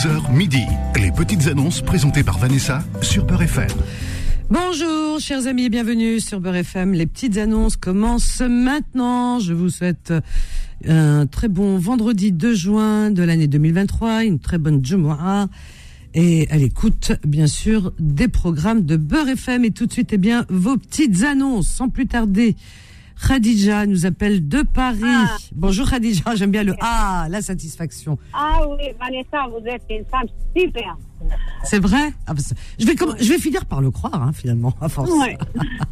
11h midi. Les petites annonces présentées par Vanessa sur Beurre FM. Bonjour, chers amis, et bienvenue sur Beurre FM. Les petites annonces commencent maintenant. Je vous souhaite un très bon vendredi 2 juin de l'année 2023, une très bonne Jumu'ah. Et à l'écoute, bien sûr, des programmes de Beurre FM. Et tout de suite, eh bien, vos petites annonces, sans plus tarder. Khadija nous appelle de Paris. Ah. Bonjour Khadija, j'aime bien le Ah, la satisfaction. Ah oui, Vanessa, vous êtes une femme super. C'est vrai? Ah, bah, je, vais je vais finir par le croire, hein, finalement, à force. Ouais.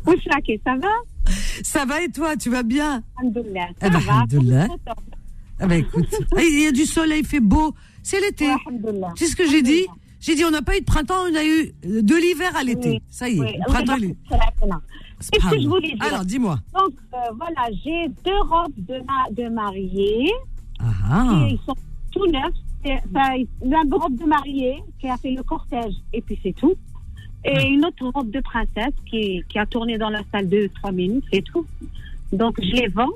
Ouchlaki, ça va? Ça va et toi, tu vas bien? Alhamdoulilah. Eh Ça ben, va alhamdoulilah. Ah bah écoute, il y a du soleil, il fait beau, c'est l'été. Sais ce que j'ai dit? J'ai dit on n'a pas eu de printemps, on a eu de l'hiver à l'été. Oui. Ça y est, Oui, printemps oui, Qu'est-ce que je voulais dire Alors dis-moi. Donc, euh, voilà, j'ai deux robes de, ma- de mariée. Ah. Et ils sont tout neufs. La robe de mariée qui a fait le cortège, et puis c'est tout. Et Ah. une autre robe de princesse qui, qui a tourné dans la salle deux, trois minutes, c'est tout. Donc, je les vends.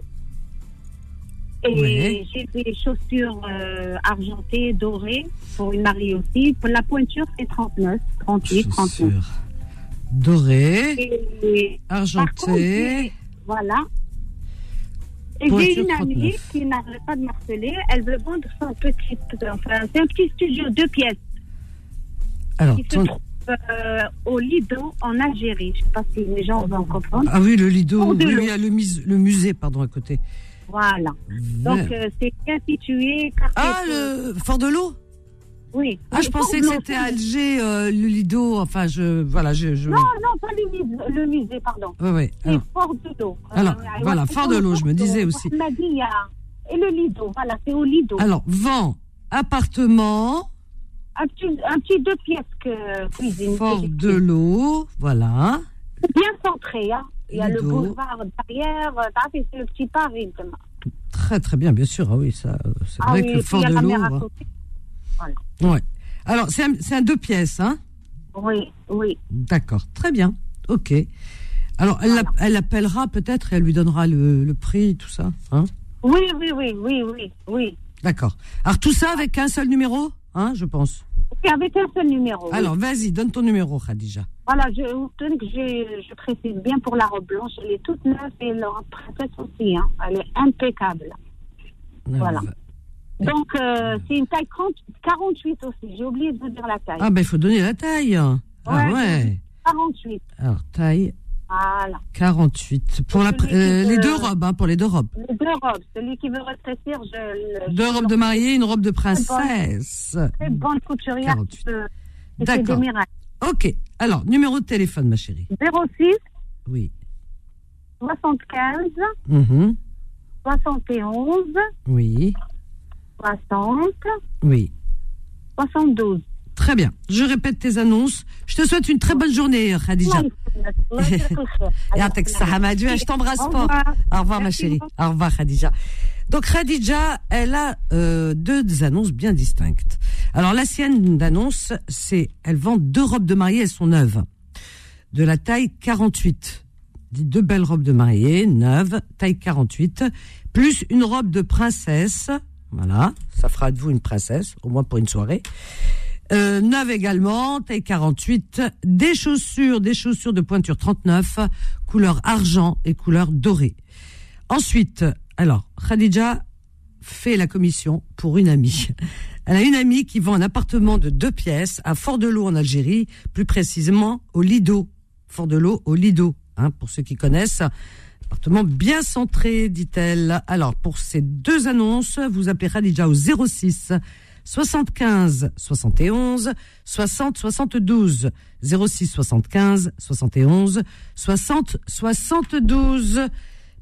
Et Ouais. j'ai des chaussures euh, argentées, dorées, pour une mariée aussi. Pour la pointure, c'est 39, 38, 39. Et, par contre, voilà. Et j'ai une amie 39. qui n'arrête pas de marceler. Elle veut vendre son petit, enfin, c'est un petit studio deux pièces Alors, qui se ton- trouve euh, au Lido en Algérie. Je ne sais pas si les gens vont comprendre. ah oui, le Lido, oui, il y a le, mus- le musée, pardon, à côté. Voilà. Donc euh, c'est bien situé. quartier ah, le Fort de l'eau Oui. Ah, je pensais que c'était. Alger, euh, le Lido, enfin, je, voilà, je, je... Non, non, pas le musée, le musée pardon. Ouais, ouais. C'est Fort de l'eau. Alors, voilà, Fort de l'eau, je me disais aussi. Et le Lido, voilà, c'est au Lido. alors, vent, appartement, Un petit, un petit deux pièces que cuisine. Fort de l'eau, voilà. Bien centré, hein. Il y a le boulevard derrière, euh, fait, c'est le petit Paris. demain. Très très bien, bien sûr. Ah oui, ça, euh, c'est Ah vrai oui, que Fort de l'eau. Mer à côté. Ouais. Alors, c'est un, deux pièces, hein? Oui, oui. D'accord, très bien. Ok. Alors, elle, l'app- elle appellera peut-être et elle lui donnera le, le prix, tout ça. Hein? Oui, oui, oui, oui, oui, oui. D'accord. Alors, tout ça avec un seul numéro, hein, je pense? Avec un seul numéro. oui. Alors, vas-y, donne ton numéro, Khadija. Voilà, je je, je précise bien pour la robe blanche, elle est toute neuve et robe princesse aussi, hein. Elle est impeccable. Voilà. Donc, euh, c'est une taille 30 48 aussi. J'ai oublié de vous dire la taille. Ah, ben, il faut donner la taille. Ah, Ouais. ouais. 48. Alors, taille Voilà. 48. Pour la, euh, les veut- deux robes, hein, pour les deux robes. Les deux robes. Celui qui veut rétrécir, je le. Deux je robes de mariée, une robe de princesse. Très bonne couturière. 48. qui peut- qui fait D'accord. Ok. Alors, numéro de téléphone, ma chérie. 06 Oui. 75 Mhm. 71 Oui. 60. Oui. 72. Très bien. Je répète tes annonces. Je te souhaite une très bonne journée, Khadija. Je t'embrasse fort. Au revoir, ma chérie. Au revoir, Khadija. Donc, Khadija, elle a euh, deux annonces bien distinctes. Alors, la sienne d'annonce, c'est elle vend deux robes de mariée, elles sont neuves, de la taille 48. Deux belles robes de mariée, neuves, taille 48, plus une robe de princesse voilà, ça fera de vous une princesse, au moins pour une soirée. Euh, neuve également, taille 48, des chaussures, des chaussures de pointure 39, couleur argent et couleur dorée. Ensuite, alors, Khadija fait la commission pour une amie. Elle a une amie qui vend un appartement de deux pièces à Fort-de-L'eau en Algérie, plus précisément au Lido. Fort-de-L'eau au Lido, hein, pour ceux qui connaissent. Appartement bien centré, dit-elle. Alors, pour ces deux annonces, vous appelez Khadija au 06 75 71 60 72 06 75 71 60 72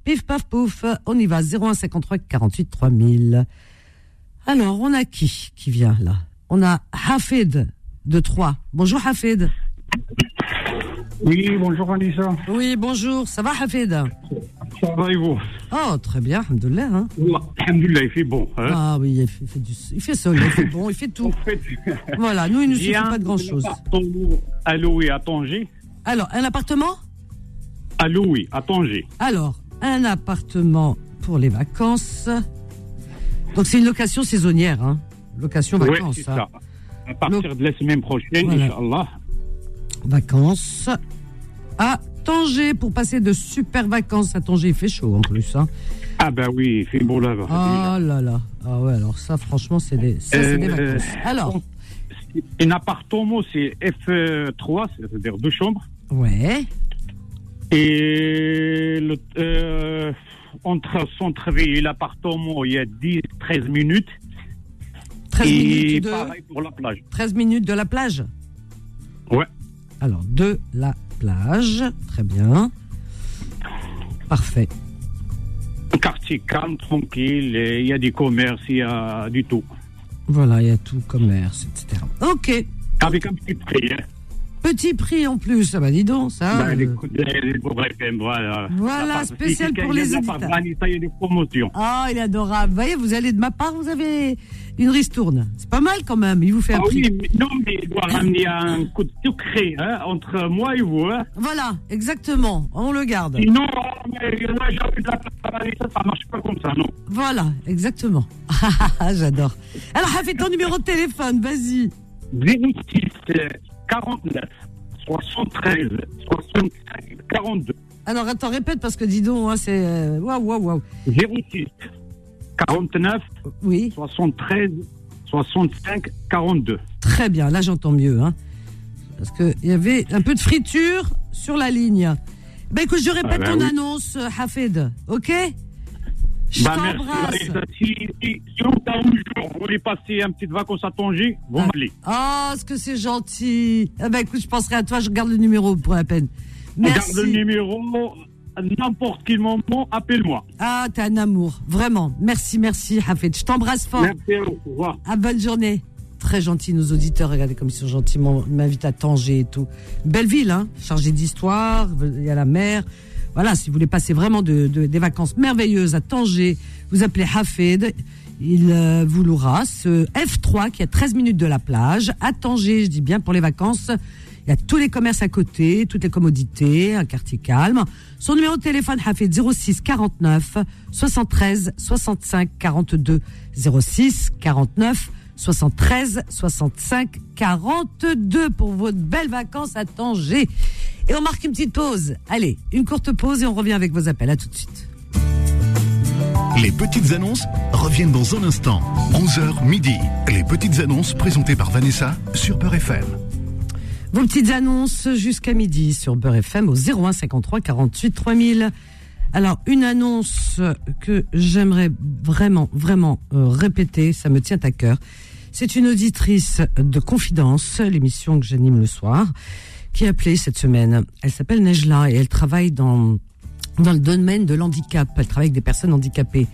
Pif paf pouf, on y va 01 53 48 3000. Alors, on a qui qui vient là? On a Hafid de Troyes. Bonjour Hafid. Oui, bonjour Vanessa. Oui, bonjour, ça va Hafid? Ça va et vous? Oh, très bien, alhamdoulilah. Hein Alhamdulillah, il fait bon. Hein ah oui, il fait, il fait du, il fait soleil, il fait bon, il fait tout. fait, Voilà, nous, il ne suffit j'ai pas de grand-chose. À louer à Tanger. Alors, un appartement? À louer à Tanger. Alors, un appartement pour les vacances. Donc, c'est une location saisonnière, hein Location vacances. c'est hein. ça. à partir de la semaine prochaine, Voilà. Inch'Allah. Vacances à Tanger pour passer de super vacances à Tanger. Il fait chaud en plus. Hein. Ah ben oui, il fait beau là-bas. Ah là là. Ah ouais, alors ça, franchement, c'est des, ça, c'est des Euh, vacances. Alors, Un appartement, c'est F3, c'est-à-dire deux chambres. ouais. Et le, euh, entre son travail et l'appartement, il y a 10-13 minutes. 13 et minutes de, pareil pour la plage. 13 minutes de la plage? Ouais. Alors, de la plage. Très bien. Parfait. Un quartier calme, tranquille, et il y a des commerces, il y a du tout. Voilà, il y a tout, commerce, etc. Ok. Avec un petit prix. Hein. Petit prix en plus. Ça va, dis donc, ça. Les euh, les pauvres voilà. Voilà, spécial pour les d'Anita, il y a des promotions. Ah, il est adorable. Vous voyez, vous allez de ma part, vous avez une ristourne. C'est pas mal quand même. Il vous fait un Ah prix. oui, mais, non, mais il doit ramener un coup de sucré hein, entre moi et vous. Hein. Voilà, exactement. On le garde. Sinon, euh, mais moi, j'ai de la ça marche pas comme ça, non. Voilà, exactement. J'adore. Alors, Hafid, ton numéro de téléphone, vas-y. 06 euh, 49 73 65 42. Alors, attends, répète parce que dis donc, hein, c'est. euh, Waouh, waouh, waouh. 06 49 Oui, 73 65 42. très bien. Là, j'entends mieux. Hein, parce qu'il y avait un peu de friture sur la ligne. Ben écoute, je répète Ah ben ton oui. annonce, euh, Hafid. OK? Je Bah, merci. Maïssa. Si, si, si cas où un jour vous voulez passer un petit vacances à Tanger, vous Ah. m'appelez. Ah, ce que c'est gentil. Ah ben écoute, je penserai à toi, je garde le numéro pour la peine. On garde Merci. le numéro, à n'importe quel moment, appelle-moi. Ah, t'es un amour. Vraiment. Merci, merci, Hafid. Je t'embrasse fort. Merci à vous. Au revoir. Ah, bonne journée. Très gentil, nos auditeurs. Regardez comme ils sont gentils. m'invitent à Tanger et tout. Belle ville, hein. Chargée d'histoire. Il y a la mer. Voilà, si vous voulez passer vraiment de, de- des vacances merveilleuses à Tanger, vous appelez Hafid. Il euh, vous louera ce F3 qui est à 13 minutes de la plage. À Tanger, je dis bien pour les vacances. Il y a tous les commerces à côté, toutes les commodités, un quartier calme. Son numéro de téléphone, Hafid, 06 49 73 65 42 06 49 73 65 42 pour votre belles vacances à Tanger. Et on marque une petite pause. Allez, une courte pause et on revient avec vos appels. À tout de suite. Les petites annonces reviennent dans un instant. 11h midi. Les petites annonces présentées par Vanessa sur Peur FM. Vos petites annonces jusqu'à midi sur Beurre FM au 01 53 48 3000. Alors, une annonce que j'aimerais vraiment, vraiment euh, répéter, ça me tient à cœur. C'est une auditrice de Confidence, l'émission que j'anime le soir, qui a appelé cette semaine. Elle s'appelle Nejla et elle travaille dans, dans le domaine de l'handicap. Elle travaille avec des personnes handicapées.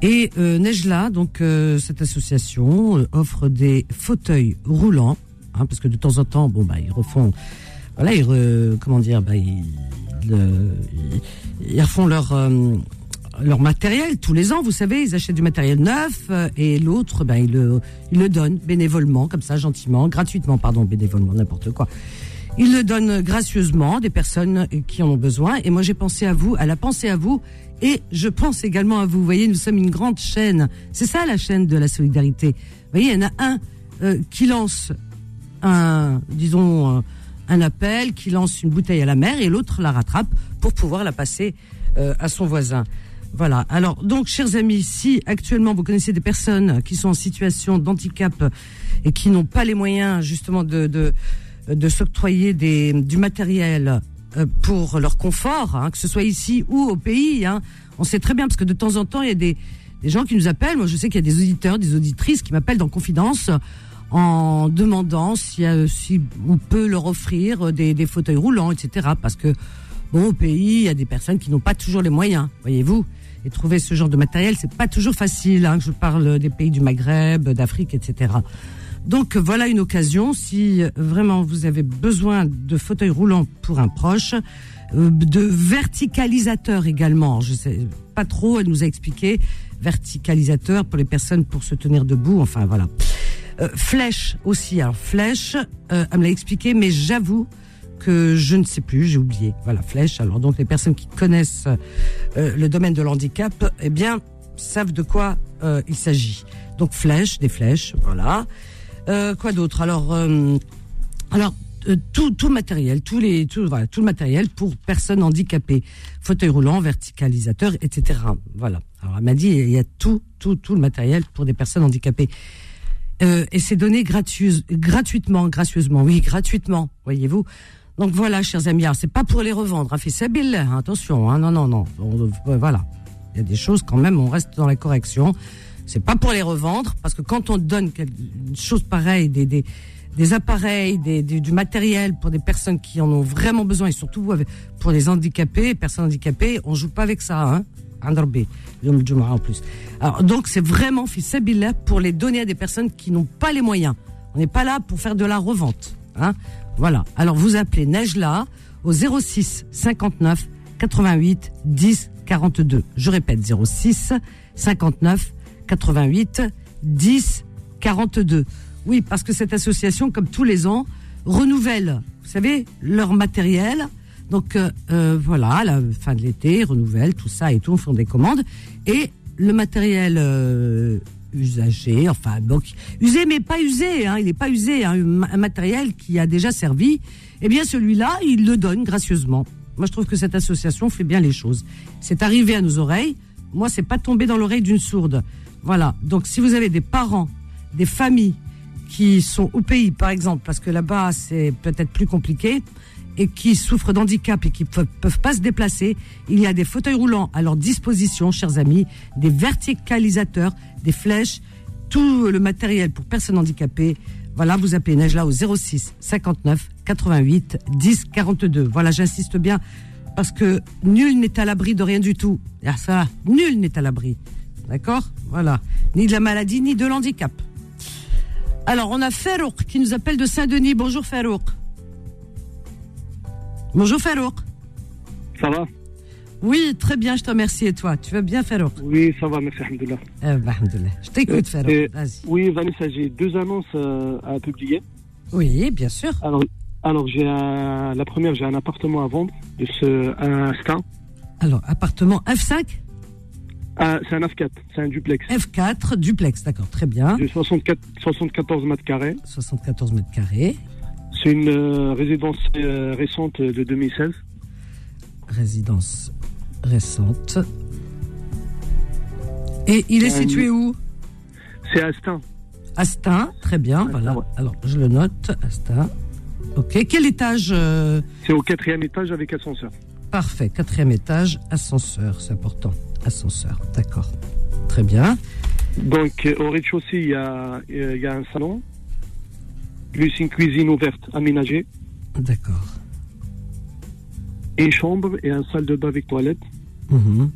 Et euh, Nejla, donc euh, cette association offre des fauteuils roulants, hein, parce que de temps en temps, bon bah ils refont, voilà, ils comment dire, bah ils, refont leur euh, leur matériel tous les ans. Vous savez, ils achètent du matériel neuf euh, et l'autre, ben ils le donnent bénévolement, comme ça, gentiment, gratuitement, pardon, bénévolement, n'importe quoi. Ils le donnent gracieusement à des personnes qui en ont besoin. Et moi, j'ai pensé à vous, elle a pensé à vous, et je pense également à vous. Vous voyez, nous sommes une grande chaîne. C'est ça la chaîne de la solidarité. Vous voyez, il y en a un euh, qui lance un, disons, euh, un appel, qui lance une bouteille à la mer, et l'autre la rattrape pour pouvoir la passer euh, à son voisin. Voilà. Alors, donc, chers amis, si actuellement vous connaissez des personnes qui sont en situation d'handicap et qui n'ont pas les moyens justement de, de, de s'octroyer des, du matériel euh, pour leur confort, hein, que ce soit ici ou au pays, hein, on sait très bien parce que de temps en temps il y a des, des gens qui nous appellent. Moi, je sais qu'il y a des auditeurs, des auditrices qui m'appellent dans confidence en demandant si, euh, si on peut leur offrir des, des fauteuils roulants, etc. Parce que bon, au pays, il y a des personnes qui n'ont pas toujours les moyens, voyez-vous. Et trouver ce genre de matériel, c'est pas toujours facile. Hein, je parle des pays du Maghreb, d'Afrique, etc. Donc voilà une occasion, si vraiment vous avez besoin de fauteuils roulants pour un proche, euh, de verticalisateurs également. Je sais pas trop, elle nous a expliqué verticalisateur pour les personnes pour se tenir debout. Enfin voilà. Euh, flèche aussi. Alors flèche, euh, elle me l'a expliqué, mais j'avoue que je ne sais plus, j'ai oublié. Voilà, flèche. Alors donc les personnes qui connaissent euh, le domaine de l'handicap, eh bien savent de quoi euh, il s'agit. Donc flèche, des flèches, voilà. Euh, quoi d'autre? Alors, alors tout, tout matériel, tous les, tout, voilà, tout le matériel pour personnes handicapées, fauteuil roulant, verticalisateur, etc. Voilà. Alors elle m'a dit il y a tout, tout, tout le matériel pour des personnes handicapées. Euh, et c'est donné gratuit, gratuitement, gracieusement, oui, gratuitement, voyez-vous. Donc voilà, chers amis, c'est pas pour les revendre, hein, hein, attention, hein, non, non, non, voilà. Il y a des choses quand même, on reste dans la correction. C'est pas pour les revendre, parce que quand on donne une chose pareille, des, des, des appareils, des, du matériel pour des personnes qui en ont vraiment besoin, et surtout pour les handicapés, personnes handicapées, on joue pas avec ça, hein. En plus. Donc c'est vraiment là pour les donner à des personnes qui n'ont pas les moyens. On n'est pas là pour faire de la revente. Hein voilà. Alors vous appelez Nejla au 06 59 88 10 42. Je répète 06 59 88 10 42. Oui, parce que cette association, comme tous les ans, renouvelle, vous savez, leur matériel. Donc euh, euh, voilà, la fin de l'été, renouvelle tout ça et tout, font des commandes. Et le matériel euh, usagé, enfin donc usé mais pas usé, hein, il n'est pas usé, hein, un matériel qui a déjà servi, eh bien celui-là, il le donne gracieusement. Moi, je trouve que cette association fait bien les choses. C'est arrivé à nos oreilles. Moi, c'est pas tombé dans l'oreille d'une sourde. Voilà. Donc, si vous avez des parents, des familles qui sont au pays, par exemple, parce que là-bas, c'est peut-être plus compliqué, et qui souffrent d'handicap et qui peuvent, peuvent pas se déplacer, il y a des fauteuils roulants à leur disposition, chers amis, des verticalisateurs, des flèches, tout le matériel pour personnes handicapées. Voilà, vous appelez Nejla au 06 59 88 10 42. Voilà, j'insiste bien parce que nul n'est à l'abri de rien du tout. Ah, ça, nul n'est à l'abri. D'accord? Voilà. Ni de la maladie, ni de l'handicap. Alors, on a Farouk qui nous appelle de Saint-Denis. Bonjour Farouk. Bonjour Farouk. Ça va Oui, très bien, je te remercie. Et toi, tu vas bien Farouk Oui, ça va, merci, alhamdoulilah. Eh ben, je t'écoute euh, Farouk, vas-y. Oui, Vanessa, j'ai deux annonces euh, à publier. Oui, bien sûr. Alors, alors j'ai la première, j'ai un appartement à vendre de ce instant. Alors, appartement F5 ah, c'est un F4, c'est un duplex. F4, duplex, d'accord, très bien. De 64, 74 mètres carrés. 74 mètres carrés. C'est une euh, résidence euh, récente de 2016. Résidence récente. Et il est situé où? C'est Astin. Astin, très bien, voilà. Alors, je le note, Astin. Ok, quel étage euh C'est au quatrième étage avec ascenseur. Parfait, quatrième étage, ascenseur, c'est important. Ascenseur, d'accord. Très bien. Donc, au rez-de-chaussée, il y a, il y a un salon, plus une cuisine ouverte aménagée. D'accord. Et une chambre et un salle de bain avec toilette. Mhm.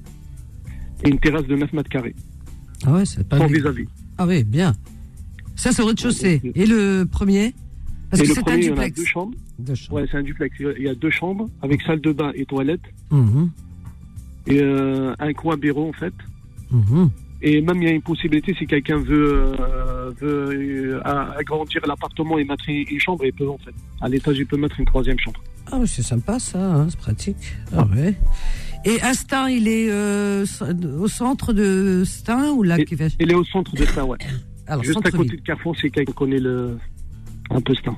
Et une terrasse de 9 mètres carrés. Ah ouais, c'est pas Sans vis-à-vis. Ah oui, bien. Ça, c'est au rez-de-chaussée. Et le premier? Parce que c'est un duplex. Il y a deux chambres. Deux chambres. Ouais, c'est un duplex. Il y a deux chambres avec salle de bain et toilette. Mhm. Et euh, un coin bureau, en fait. Mhm. Et même, il y a une possibilité, si quelqu'un veut, euh, veut euh, agrandir l'appartement et mettre une, chambre, il peut en fait. À l'étage, il peut mettre une troisième chambre. Ah oui, c'est sympa ça, hein, c'est pratique. Ah ouais. Et Astin, il est euh, au centre de Stein ou là Il est au centre de Stein, ouais. Alors, Juste à côté de Carrefour, si quelqu'un connaît le, un peu Stein.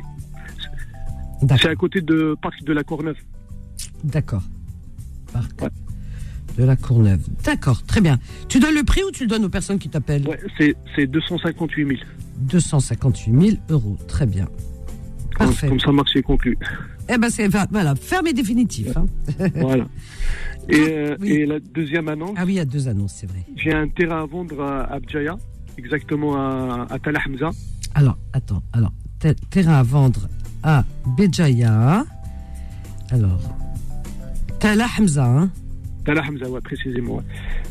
C'est à côté de Parc de la Courneuve. D'accord. Parc. Ouais de la Courneuve. D'accord, très bien. Tu donnes le prix ou tu le donnes aux personnes qui t'appellent Ouais, c'est 258 000. 258 000 euros, très bien. Parfait. Comme, ça, marché conclu. Eh ben, c'est voilà, ferme et définitif. Hein. voilà. Euh, et, la deuxième annonce. Ah oui, il y a deux annonces, c'est vrai. J'ai un terrain à vendre à Abjaya, exactement à, à Hamza. Alors, attends, alors, terrain à vendre à Béjaïa. Alors, Tala Hamza, hein Tala Hamza, ouais, précisément.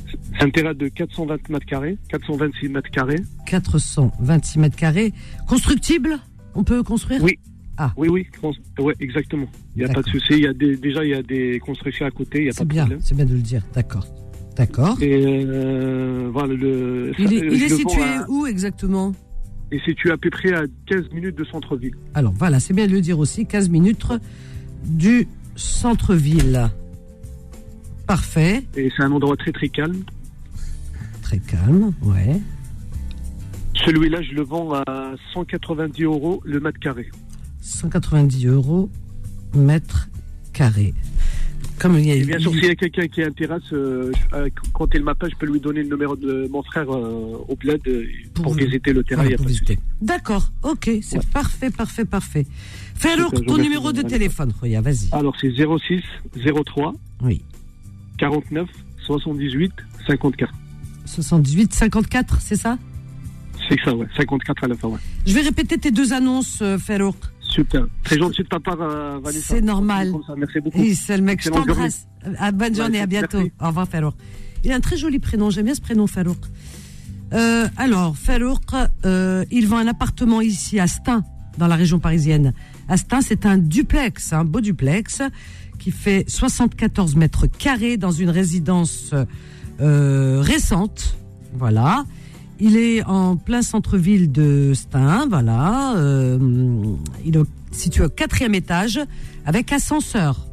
C'est un terrain de 420 mètres carrés, 426 mètres carrés. 426 mètres carrés. Constructible? On peut construire? Oui. Ah. Oui, oui, ouais, exactement. Il n'y a pas de souci. Il y a des, déjà, il y a des constructions à côté. Il y a pas bien, C'est bien de le dire. D'accord. D'accord. Et euh, voilà, le. Il est, situé où exactement? Il est situé à peu près à 15 minutes de centre-ville. Alors voilà, c'est bien de le dire aussi, 15 minutes du centre-ville. Parfait. Et c'est un endroit très très calme. Très calme, ouais. Celui-là, je le vends à 190 euros le mètre carré. 190 euros mètre carré. Comme il y a, bien sûr, s'il y a quelqu'un qui intéresse, euh, euh, quand il m'appelle, je peux lui donner le numéro de mon frère euh, au bled pour, visiter le terrain. D'accord, ok, c'est parfait, parfait, parfait. Fais alors ton numéro de téléphone, Roya, vas-y. Alors, c'est 06 03 oui. 49 78 54. 78 54, c'est ça? C'est ça, ouais. 54 à la fin, ouais. Je vais répéter tes deux annonces, euh, Super. Très gentil de ta part, euh, Vanessa. C'est normal. Merci beaucoup. Oui, c'est le mec. Je t'embrasse. À bonne journée, à bientôt. Au revoir, Farouk. Il a un très joli prénom. J'aime bien ce prénom, Farouk. Euh, alors, Farouk, euh, il vend un appartement ici à Stein, dans la région parisienne. À Stein, c'est un duplex, un beau duplex, qui fait 74 mètres carrés dans une résidence euh, récente. Voilà. Il est en plein centre-ville de Stein, voilà. Euh, il est situé au quatrième étage avec ascenseur,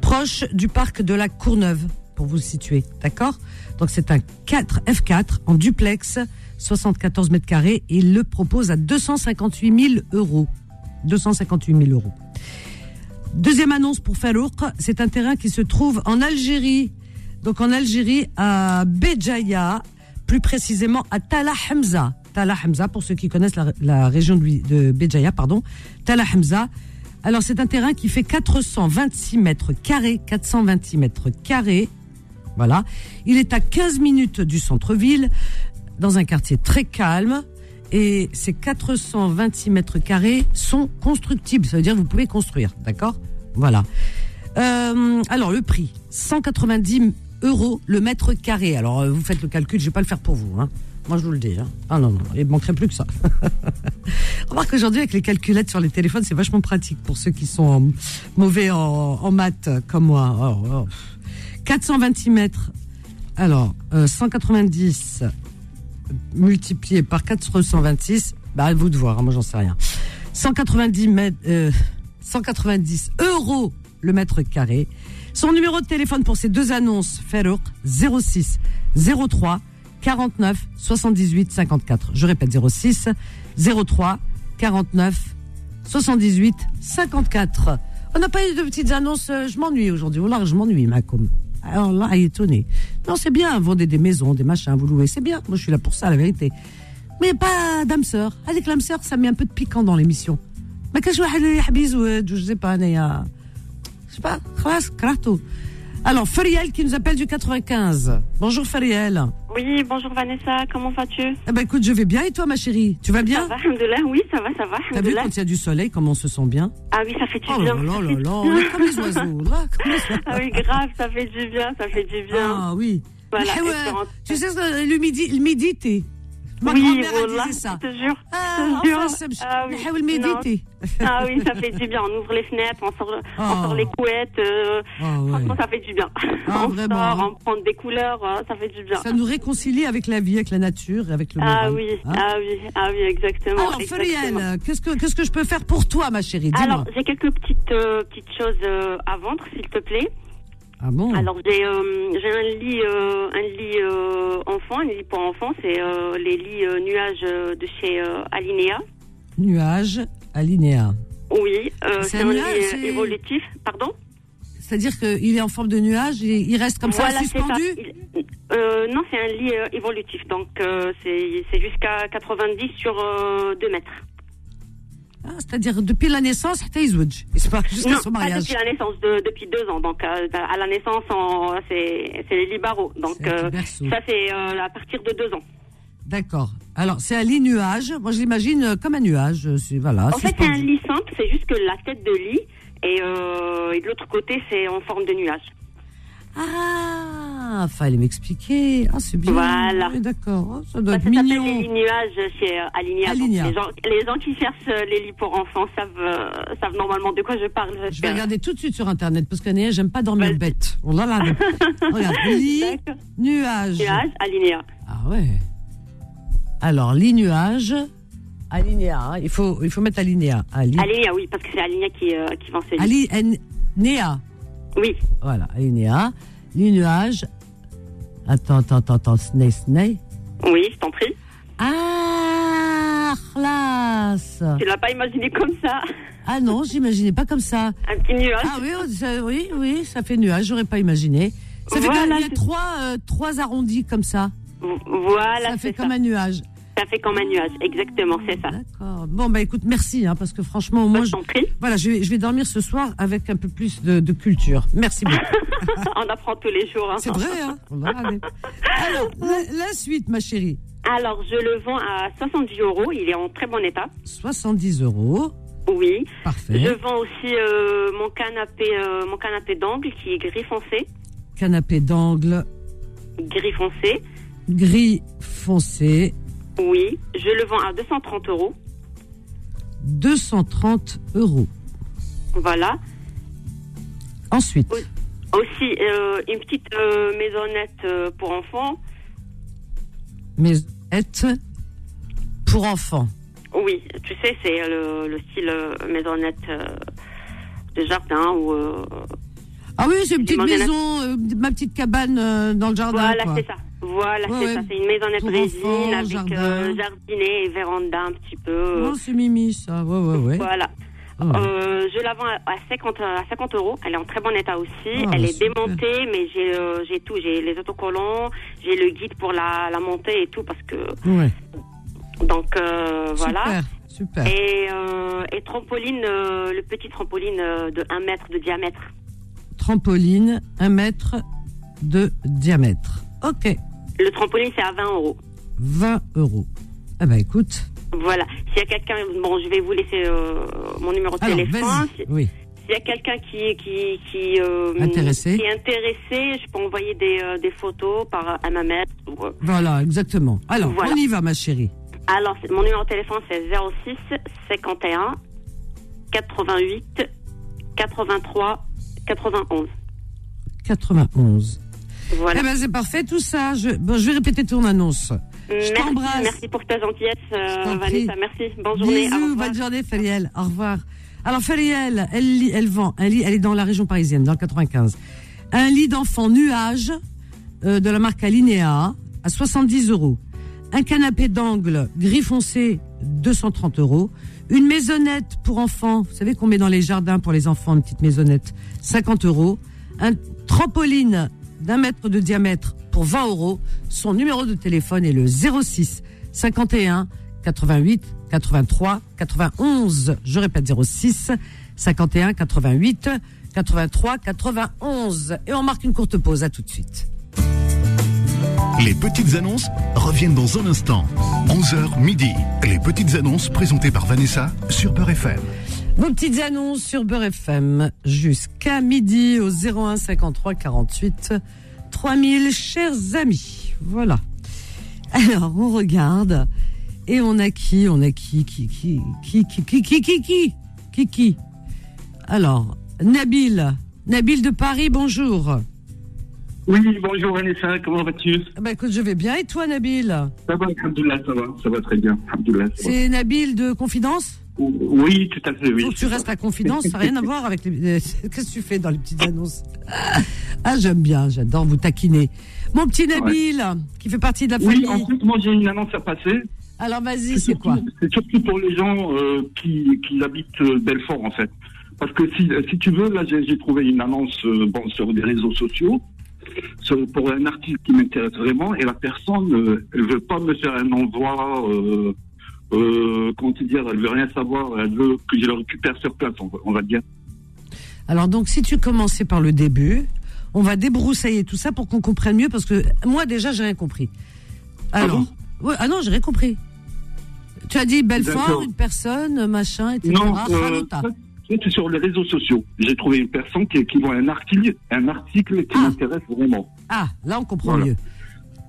proche du parc de la Courneuve, pour vous situer, d'accord? Donc c'est un 4 F4 en duplex, 74 mètres carrés, et il le propose à 258 000 euros. 258 000 euros. Deuxième annonce pour Fallouk, c'est un terrain qui se trouve en Algérie. Donc en Algérie, à Béjaïa, plus précisément à Tala Hamza. Tala Hamza, pour ceux qui connaissent la, région de, de Béjaïa, pardon. Tala Hamza. Alors, c'est un terrain qui fait 426 mètres carrés, 426 mètres carrés. Voilà. Il est à 15 minutes du centre-ville, dans un quartier très calme. Et ces 426 mètres carrés sont constructibles. Ça veut dire que vous pouvez construire. D'accord? Voilà. Euh, alors, le prix, 190 euros le mètre carré. Alors, euh, vous faites le calcul, je vais pas le faire pour vous. Hein. Moi, je vous le dis. Hein. Ah non, non, il ne manquerait plus que ça. Remarque qu'aujourd'hui, avec les calculettes sur les téléphones, c'est vachement pratique pour ceux qui sont mauvais en, maths comme moi. 426 mètres. Alors, 190 euh, multiplié par 426, bah, à vous de voir, hein, moi, j'en sais rien. 190 mètres, 190 euros le mètre carré. Son numéro de téléphone pour ces deux annonces, Farouk, 06 03 49 78 54. Je répète 06 03 49 78 54. On n'a pas eu de petites annonces. Euh, je m'ennuie aujourd'hui. Je m'ennuie, Macom. Alors là, étonné. Non, c'est bien, vendez des maisons, des machins, vous louez, c'est bien. Moi, je suis là pour ça, la vérité. Mais pas d'âme sœur. Avec l'âme sœur, ça met un peu de piquant dans l'émission. Mais que je sais pas, pas, Alors, Fariel qui nous appelle du 95. Bonjour Fariel. Oui, bonjour Vanessa, comment vas-tu? Eh ben écoute, je vais bien et toi ma chérie? Tu vas bien? Ça va, oui, ça va, ça va. T'as vu quand il y a du soleil, comment on se sent bien? Ah oui, ça fait du oh bien. Oh là là là, on est comme les oiseaux, là, comme les oiseaux. Ah oui, grave, ça fait du bien, ça fait du bien. Ah oui. Voilà, tu sais, l'humidité, Ma oui, voilà, Je te jure. Ah, je te jure. Ah, oui. ah oui, ça fait du bien. On ouvre les fenêtres, on sort, on sort oh. les couettes. Euh, oh, ouais. Franchement, ça fait du bien. Ah, on vraiment. sort, on prend des couleurs, euh, ça fait du bien. Ça nous réconcilie avec la vie, avec la nature, avec le Ah oui, hein ah oui, ah oui, exactement. Alors, Feriel, qu'est-ce que qu'est-ce que je peux faire pour toi, ma chérie? Alors, j'ai quelques petites euh, petites choses euh, à vendre, s'il te plaît. Ah bon Alors j'ai euh, un lit euh, un lit euh, enfant, un lit pour enfants, c'est les lits nuages de chez Alinea. Nuages Alinea. Oui, c'est un lit évolutif, pardon. C'est-à-dire qu'il est en forme de nuage et il reste comme ça suspendu Non, c'est un lit évolutif, donc c'est jusqu'à 90 sur 2 mètres. Ah, c'est-à-dire depuis la naissance, jusqu'à son mariage. depuis la naissance, depuis deux ans. Donc euh, à la naissance, c'est les libéraux. Donc euh, ça c'est euh, à partir de deux ans. D'accord. Alors c'est un lit nuage. Moi je l'imagine comme un nuage. Voilà. En fait c'est un lit simple, c'est juste que la tête de lit et, et de l'autre côté c'est en forme de nuage. Ah, fallait m'expliquer. Ah, c'est bien. Voilà. D'accord. Oh, ça doit être mignon. Ça les nuages chez euh. Les, gens, les gens qui cherchent euh, les lits pour enfants savent, euh, savent normalement de quoi je parle. Je vais regarder tout de suite sur Internet parce que j'aime pas dormir bête. On l'a là. Regarde, lit, nuage. Nuage, Alinea. Ah ouais. Alors, lit, nuage. Alinea, hein. il faut il faut mettre Alinea. Ali... Alinea, oui, parce que c'est Alinea qui qui vend ces lits. Alinea. Oui. Voilà, Alinea. Les nuages. Attends, attends, attends, attends. Snay, Snay. Oui, je t'en prie. Ah, classe. Tu l'as pas imaginé comme ça Ah non, j'imaginais pas comme ça. Un petit nuage. Ah oui, oui, oui, ça fait nuage, j'aurais pas imaginé. Ça fait il y a trois, euh, trois arrondis comme ça. Voilà. Ça fait comme un nuage. Ça fait comme un nuage, exactement, c'est ça. D'accord. Bon, bah écoute, merci, hein, parce que franchement, moi, je, voilà, je vais, je vais dormir ce soir avec un peu plus de, de culture. Merci beaucoup. On apprend tous les jours. Hein. C'est vrai, hein Alors, la, la, suite, ma chérie. Alors, je le vends à 70 euros. Il est en très bon état. 70 euros. Oui. Parfait. Je vends aussi euh, mon canapé, euh, mon canapé d'angle qui est gris foncé. Canapé d'angle. Gris foncé. Gris foncé. Oui, je le vends à 230 euros. 230 euros. Voilà. Ensuite. Aussi, euh, une petite euh, maisonnette euh, pour enfants. Maisonnette pour enfants. Oui, tu sais, c'est le, style maisonnette de jardin ou. ah oui, c'est une petite maison, ma petite cabane dans le jardin. Voilà, c'est ça. Voilà, c'est ça. C'est une maisonnette résine avec euh, jardinet et véranda un petit peu. Oh, c'est mimi ça. Ouais, ouais, ouais. Voilà. Ah euh, je la vends à 50, à 50 euros. Elle est en très bon état aussi. Ah, Elle est démontée, mais j'ai euh, j'ai tout. J'ai les autocollants, j'ai le guide pour la, la montée et tout parce que. Ouais. Donc voilà. Super. Et, et trampoline, le petit trampoline de 1 mètre de diamètre. Trampoline, 1 mètre de diamètre. Ok. Le trampoline, c'est à 20 euros. 20 euros. Ah bah écoute. Voilà. S'il y a quelqu'un, bon, je vais vous laisser euh, mon numéro de téléphone. Oui. S'il y a quelqu'un qui, qui, qui, euh, intéressé. qui est intéressé, je peux envoyer des, euh, des photos par MMS. Voilà, exactement. Alors, on y va, ma chérie. Alors, mon numéro de téléphone, c'est 06 51 88 83 91. 91. Voilà. Eh ben, c'est parfait tout ça. Je, bon, je vais répéter ton annonce. Je t'embrasse. Merci pour ta gentillesse, euh, Vanessa. Merci. Bonne journée. Bisous, bonne journée, Fériel. Au revoir. Alors, Fériel, elle, elle vend un lit, elle est dans la région parisienne, dans le 95. Un lit d'enfant nuage euh, de la marque Alinea à 70 euros. Un canapé d'angle gris foncé, 230 euros. Une maisonnette pour enfants, vous savez qu'on met dans les jardins pour les enfants, une petite maisonnette, 50 euros. Un trampoline d'un mètre de diamètre pour 20 euros. Son numéro de téléphone est le 06 51 88 83 91. Je répète 06 51 88 83 91. Et on marque une courte pause. À tout de suite. Les petites annonces reviennent dans un instant. 11h midi. Les petites annonces présentées par Vanessa sur Beurre FM. Vos petites annonces sur Beurre FM jusqu'à midi au 01 53 48 3000, chers amis. Voilà. Alors, on regarde et on a qui On a qui Qui Qui Qui Qui Qui Qui Qui Qui Qui Qui Alors, Nabil. Nabil de Paris, bonjour. Oui, bonjour Vanessa, comment vas-tu Bah écoute, je vais bien et toi Nabil Ça va, ça va, ça va très bien, C'est Nabil de Confidence oui, tout à fait, oui. Que tu restes à confidence, ça n'a rien à voir avec les. Qu'est-ce que tu fais dans les petites annonces? Ah, j'aime bien, j'adore vous taquiner. Mon petit Nabil, qui fait partie de la famille. Oui, en fait, moi j'ai une annonce à passer. Alors vas-y, c'est quoi? C'est surtout pour les gens euh, qui, qui habitent euh, Belfort, en fait. Parce que si, si tu veux, là j'ai trouvé une annonce euh, bon, sur des réseaux sociaux pour un article qui m'intéresse vraiment et la personne, euh, elle veut pas me faire un envoi euh, comment te dire, elle veut rien savoir, elle veut que je le récupère sur place, on va, dire. Alors donc, si tu commençais par le début, on va débroussailler tout ça pour qu'on comprenne mieux, parce que moi déjà, j'ai rien compris. Ah Alors, ah, ah non, j'ai rien compris. Tu as dit Belfort, une personne, machin, etc. Non, euh, c'est sur les réseaux sociaux. J'ai trouvé une personne qui, qui voit un article, un article qui ah. m'intéresse vraiment. Ah, là on comprend mieux.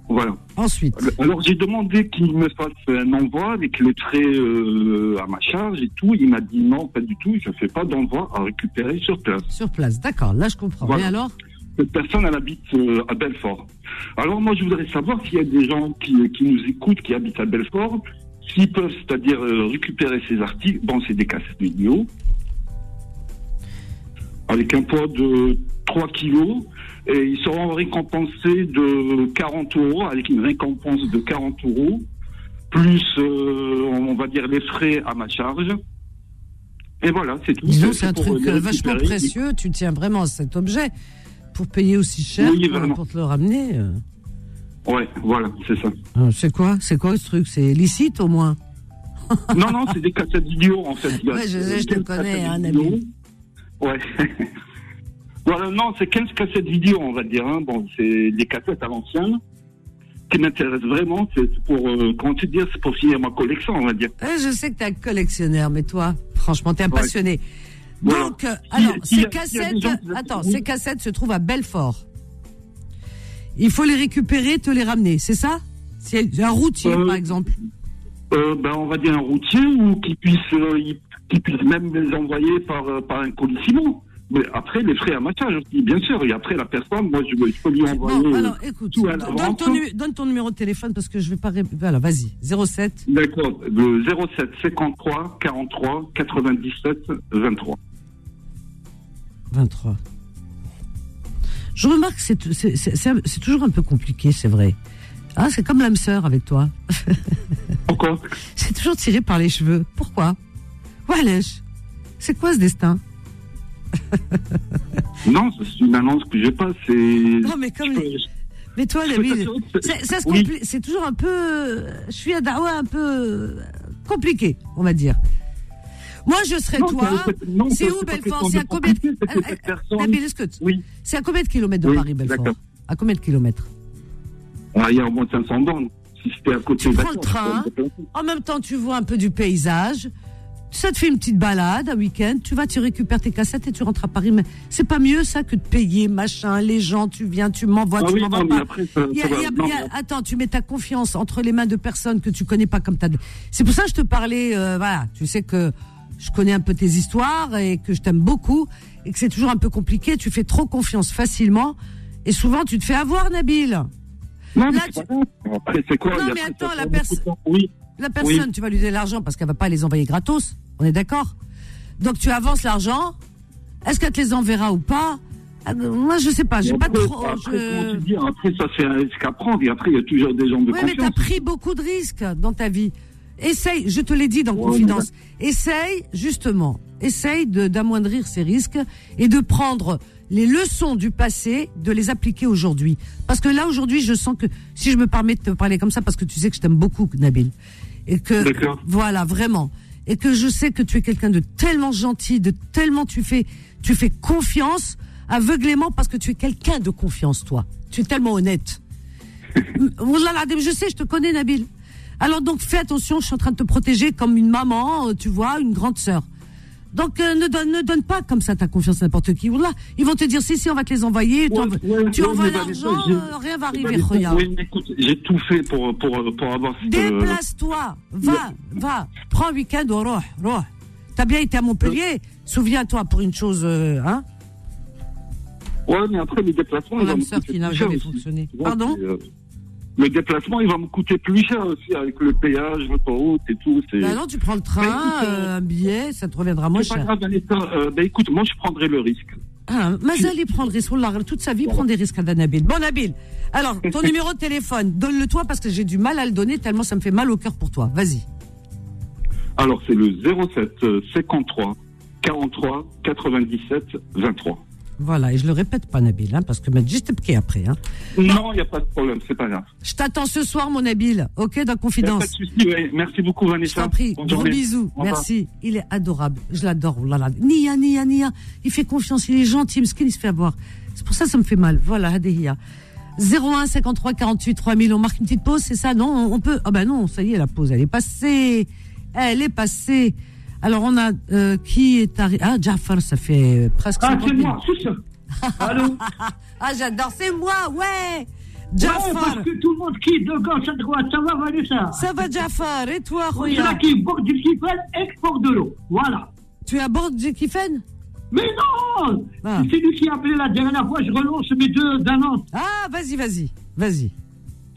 Voilà. Ensuite. Alors j'ai demandé qu'il me fasse un envoi avec le trait euh, à ma charge et tout. Il m'a dit non, pas du tout. Je fais pas d'envoi à récupérer sur place. Sur place, d'accord. Là je comprends. Et alors Cette personne, elle habite euh, à Belfort. Alors moi je voudrais savoir s'il y a des gens qui, qui nous écoutent, qui habitent à Belfort, s'ils peuvent, c'est-à-dire euh, récupérer ces articles. Bon, c'est des cassettes vidéo avec un poids de 3 kilos et ils seront récompensés de 40 euros, avec une récompense de 40 euros plus, on va dire, les frais à ma charge. Et voilà, c'est tout. Disons, c'est un truc vachement précieux. Tu tiens vraiment à cet objet pour payer aussi cher pour, te le ramener. Ouais, voilà, c'est ça. C'est quoi C'est quoi ce truc? C'est licite au moins? Non, non, c'est des cassettes vidéo en fait. Ouais, je, je te connais, un hein, ami. Ouais. voilà, non, c'est 15 cassettes vidéo, on va dire. Hein. Bon, c'est des cassettes à l'ancienne qui m'intéressent vraiment. C'est pour, euh, comment tu dis, c'est pour finir ma collection, on va dire. je sais que tu es un collectionneur, mais toi, franchement, tu es un passionné. Donc, euh, alors, ces cassettes, attends, ces cassettes se trouvent à Belfort. Il faut les récupérer, te les ramener, c'est ça? C'est un routier, euh, par exemple. Euh, ben, on va dire un routier ou qui puisse, euh, qui puisse même les envoyer par, par un colissimo. Mais après, les frais à massage aussi, bien sûr. Et après, la personne, moi, je, peux lui envoyer. Bon, alors, écoute, donne, ton, donne, ton, numéro de téléphone parce que je vais pas. Voilà, vas-y. 07. D'accord. Le 07 53 43 97 23. 23. Je remarque que c'est toujours un peu compliqué, c'est vrai. Ah, c'est comme l'âme sœur avec toi. Pourquoi? C'est toujours tiré par les cheveux. Pourquoi? Wesh, c'est quoi ce destin? Non, c'est une annonce que j'ai pas. C'est. Non, mais comme. Mais toi, c'est toujours un peu. Je suis à Dawa un peu compliqué, on va dire. Moi, je serais toi. C'est où Belfort? C'est à combien de Oui. C'est à combien de kilomètres de Paris, Belfort? À combien de kilomètres? Ah, Il y a au moins 500 bornes. Si c'était à côté tu prends le train. En même temps, tu vois un peu du paysage. Ça te fait une petite balade un week-end. Tu vas, tu récupères tes cassettes et tu rentres à Paris. Mais c'est pas mieux ça que de payer, machin. Les gens, tu viens, tu m'envoies, ah tu m'envoies pas. attends, tu mets ta confiance entre les mains de personnes que tu connais pas comme t'as. C'est pour ça que je te parlais. Euh, voilà, tu sais que je connais un peu tes histoires et que je t'aime beaucoup et que c'est toujours un peu compliqué. Tu fais trop confiance facilement et souvent tu te fais avoir, Nabil. Non, mais c'est quoi? Non, mais attends, la, personne, oui. La personne, tu vas lui donner l'argent parce qu'elle va pas les envoyer gratos. On est d'accord? Donc tu avances l'argent. Est-ce qu'elle te les enverra ou pas? Ah, moi, je sais pas, j'ai pas trop. Après, je... tu dis, après, ça c'est un risque à prendre, et après, il y a toujours des gens de oui, confiance. mais t'as pris beaucoup de risques dans ta vie. Essaye, je te l'ai dit dans Confidence, essaye justement, essaye d'amoindrir ces risques et de prendre les leçons du passé, de les appliquer aujourd'hui. Parce que là, aujourd'hui, je sens que, si je me permets de te parler comme ça, parce que tu sais que je t'aime beaucoup, Nabil. Et que, voilà, vraiment. Et que je sais que tu es quelqu'un de tellement gentil, de tellement tu fais, tu fais confiance aveuglément parce que tu es quelqu'un de confiance, toi. Tu es tellement honnête. je sais, je te connais, Nabil. Alors donc fais attention, je suis en train de te protéger comme une maman, euh, tu vois, une grande sœur. Donc euh, ne donne ne donne pas comme ça ta confiance à n'importe qui. Là, ils vont te dire si si on va te les envoyer. tu envoies l'argent, euh, rien va arriver. Oui, écoute, j'ai tout fait pour pour pour avoir. Déplace-toi, va va, prends un week-end au Roh, Roh. T'as bien été à Montpellier. Souviens-toi pour une chose, hein. Ouais, mais après les déplacements. Mon âme sœur qui n'a jamais fonctionné. Pardon le déplacement, il va me coûter plus cher aussi avec le péage, l'autoroute et tout. Bah non, tu prends le train, euh, un billet, ça te reviendra moins cher. Pas grave, euh, bah écoute, moi je prendrai le risque. Ah, Mazal, il prend le risque. Toute sa vie, il prend des risques à Nabil. Bon, Nabil, alors, ton numéro de téléphone, donne-le toi parce que j'ai du mal à le donner tellement ça me fait mal au cœur pour toi. Vas-y. Alors, c'est le 07 53 43 97 23. Voilà, et je le répète pas, Nabil, hein, parce que juste pied après. Hein. Non, il n'y a pas de problème, c'est pas grave. Je t'attends ce soir, mon Nabil, ok, dans Confidence. pas de souci, Merci beaucoup, Vanessa. Je t'en prie, gros bisous, merci. Il est adorable, je l'adore, oh là là. Nia, Nia, Nia, il fait confiance, il est gentil, ce qu'il se fait avoir. C'est pour ça que ça me fait mal. Voilà, Hadehia. 01 53 48 3000, on marque une petite pause, c'est ça Non, on peut. Ah ben non, ça y est, la pause, elle est passée. Elle est passée. Alors, on a euh, qui est arrivé? Ah, Jafar, ça fait presque. Ah, c'est moi, c'est ça. Allô? Ah, j'adore, c'est moi, ouais Jafar. Ouais, parce que tout le monde quitte de gauche à droite. Ça va, Vanessa? Ça va, Jafar. Et toi, Roya? suis là qui bord du Kifen et bord de l'eau. Voilà. Tu es à bord du Kifen Mais non ah. C'est lui qui a appelé la dernière fois. Je relance mes deux d'annonce. Ah, vas-y, vas-y. Vas-y.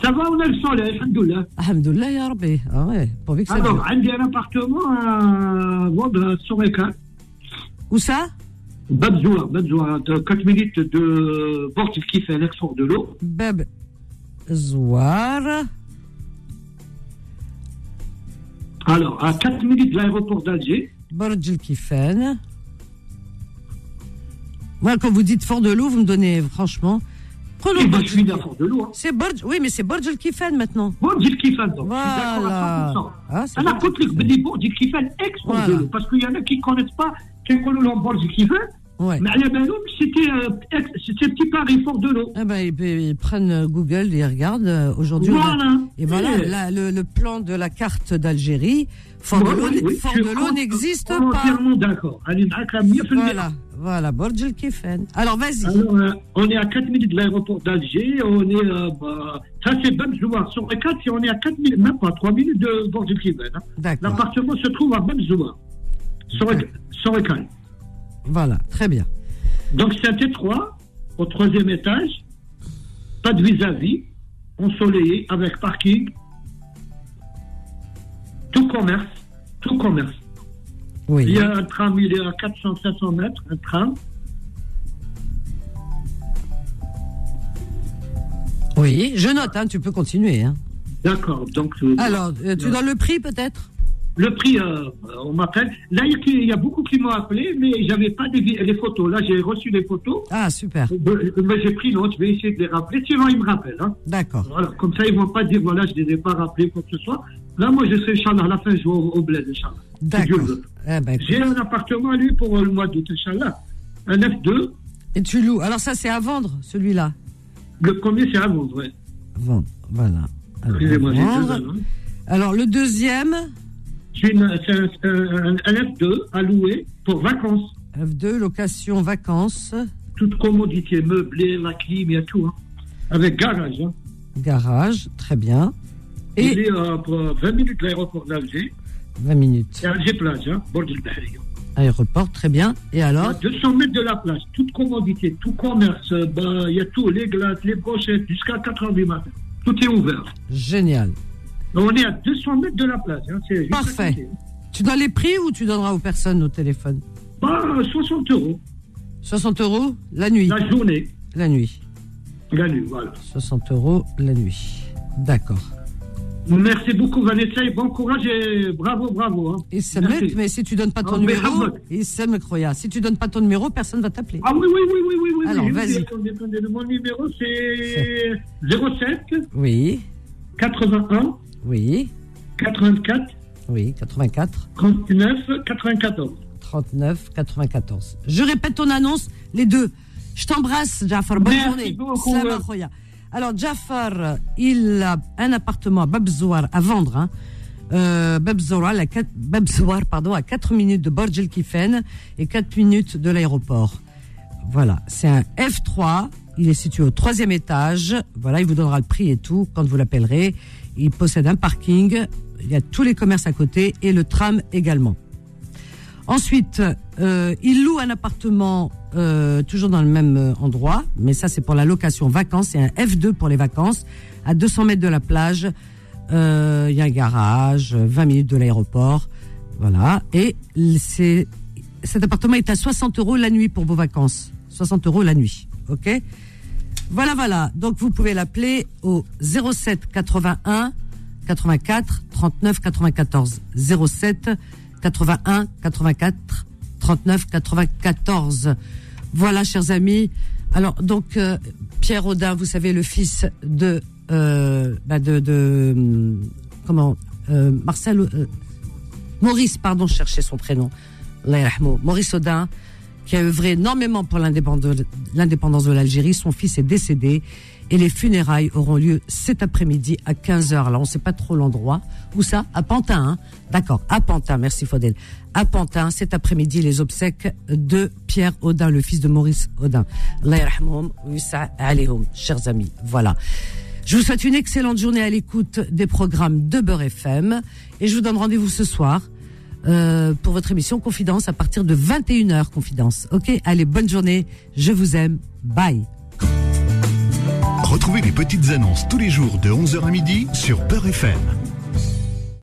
Ça va, on a le soleil, alhamdoulilah. Alhamdoulilah, ya Rabbi. Ah ouais, pourvu que ça Alors, j'ai un appartement à sur Mecca. Où ça? Babzoua, Babzoua, 4 minutes de porte qui fait l'export de l'eau. Babzoua. Alors, à 4 minutes de l'aéroport d'Alger. Borj Kifen. Moi, quand vous dites Fort de l'eau, vous me donnez, franchement. Prenons ben, je suis Fort de l'eau. Hein. C'est oui, mais c'est maintenant. Donc. Voilà. Je suis d'accord à 100%. A côté des Borj Kifen ex Fort de l'eau. Parce qu'il y en a qui ne connaissent pas Kifen. Ouais. Mais à la c'était euh, un petit Paris fort de l'eau. Eh ben, ils, prennent euh, Google ils regardent euh, aujourd'hui. Voilà. Et voilà, le, plan de la carte d'Algérie, fort de l'eau n'existe pas. Entièrement d'accord. Voilà, voilà, Borj el Kifen. Alors, vas-y. on est à 4 minutes de l'aéroport d'Alger. On est, bah, ça c'est Bamzoua. Sur les 4, on est à 4 minutes, même pas 3 minutes de Borj el Kifen. Hein. L'appartement se trouve à Bamzoua. Sur les 4. Voilà, très bien. Donc c'est un T3 au troisième étage, pas de vis-à-vis, ensoleillé, avec parking, tout commerce, tout commerce. Oui. Il y a un tram, il est à 400-500 mètres, un tram. Oui, je note, hein, tu peux continuer. Hein. D'accord, donc... Alors, euh, tu donnes le prix peut-être? Le prix, euh, on m'appelle. Là, il y a beaucoup qui m'ont appelé, mais j'avais pas les photos. Là, j'ai reçu les photos. Ah, super. Euh, mais j'ai pris note, je vais essayer de les rappeler. Sinon, ils me rappellent. Hein. D'accord. Voilà, comme ça, ils vont pas dire, voilà, je ne les ai pas rappelés, quoi que ce soit. Là, moi, je serai, Inch'Allah, à la fin, je vais au, bled, Inch'Allah. D'accord. Eh ben, j'ai un appartement, lui, pour le mois d'août, Inch'Allah. Un F2. Et tu loues. Alors, ça, c'est à vendre, celui-là? Le premier, c'est à vendre, oui. Vendre, voilà. Excusez-moi, hein. Alors, le deuxième c'est un, F2 à louer pour vacances. F2, location vacances. Toute commodité, meublé, la clim, il y a tout. Hein. Avec garage. Hein. Garage, très bien. Et il est à 20 minutes de l'aéroport d'Alger. 20 minutes. C'est Alger plage, hein, bord du Aéroport, très bien. Et alors À 200 mètres de la plage, toute commodité, tout commerce, bah, il y a tout, les glaces, les brochettes, jusqu'à 4 h du matin. Tout est ouvert. Génial. On est à 200 mètres de la place. Hein, Parfait. Tu donnes les prix ou tu donneras aux personnes au téléphone bah, 60 euros. 60 euros la nuit La journée. La nuit. La nuit, voilà. 60 euros la nuit. D'accord. Merci beaucoup Vanessa et bon courage et bravo, bravo. Hein. Et mais si tu donnes pas ton oh, numéro, et si tu donnes pas ton numéro, personne va t'appeler. Ah oui, oui, oui, oui, oui, oui. Alors, vas-y. Mon numéro, c'est 07. Oui. 81. Oui. 84. Oui, 84. 39, 94. 39, 94. Je répète ton annonce, les deux. Je t'embrasse, Jafar. Bonne Merci journée. Beaucoup. Alors, Jafar, il a un appartement à Babzouar à vendre. Hein. Euh, Babzouar, pardon, à 4 minutes de Borj el Kifen et 4 minutes de l'aéroport. Voilà, c'est un F3. Il est situé au troisième étage. Voilà, il vous donnera le prix et tout quand vous l'appellerez. Il possède un parking, il y a tous les commerces à côté et le tram également. Ensuite, euh, il loue un appartement euh, toujours dans le même euh, endroit, mais ça c'est pour la location vacances. C'est un F2 pour les vacances, à 200 mètres de la plage. Euh, il y a un garage, 20 minutes de l'aéroport, voilà. Et c'est cet appartement est à 60 euros la nuit pour vos vacances. 60 euros la nuit, ok? Voilà, voilà. Donc vous pouvez l'appeler au 07 81 84 39 94. 07 81 84 39 94. Voilà, chers amis. Alors donc euh, Pierre Audin, vous savez le fils de euh, bah de, hum, comment euh, Marcel euh, Maurice, pardon, je cherchais son prénom. Maurice Audin qui a œuvré énormément pour l'indépendance de l'Algérie. Son fils est décédé et les funérailles auront lieu cet après-midi à 15h. Alors, on ne sait pas trop l'endroit. Où ça? À Pantin, hein? D'accord, à Pantin, merci Faudel. À Pantin, cet après-midi, les obsèques de Pierre Audin, le fils de Maurice Audin. chers amis. Voilà. Je vous souhaite une excellente journée à l'écoute des programmes de Beurre FM et je vous donne rendez-vous ce soir euh, pour votre émission Confidence à partir de 21h Confidence. Ok, allez, bonne journée, je vous aime, bye. Retrouvez les petites annonces tous les jours de 11h à midi sur Peur FM.